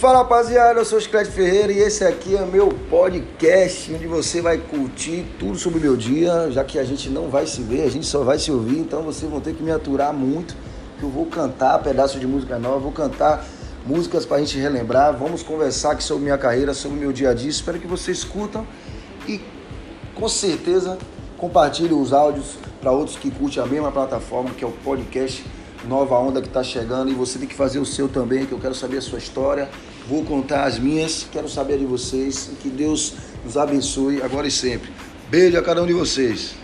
Fala rapaziada, eu sou o Scred Ferreira e esse aqui é meu podcast onde você vai curtir tudo sobre o meu dia, já que a gente não vai se ver, a gente só vai se ouvir, então vocês vão ter que me aturar muito, que eu vou cantar pedaços de música nova, vou cantar músicas pra gente relembrar, vamos conversar aqui sobre minha carreira, sobre o meu dia a dia, espero que vocês escutam e com certeza compartilhem os áudios para outros que curtem a mesma plataforma que é o podcast nova onda que está chegando e você tem que fazer o seu também, que eu quero saber a sua história, vou contar as minhas, quero saber de vocês que Deus nos abençoe agora e sempre. Beijo a cada um de vocês.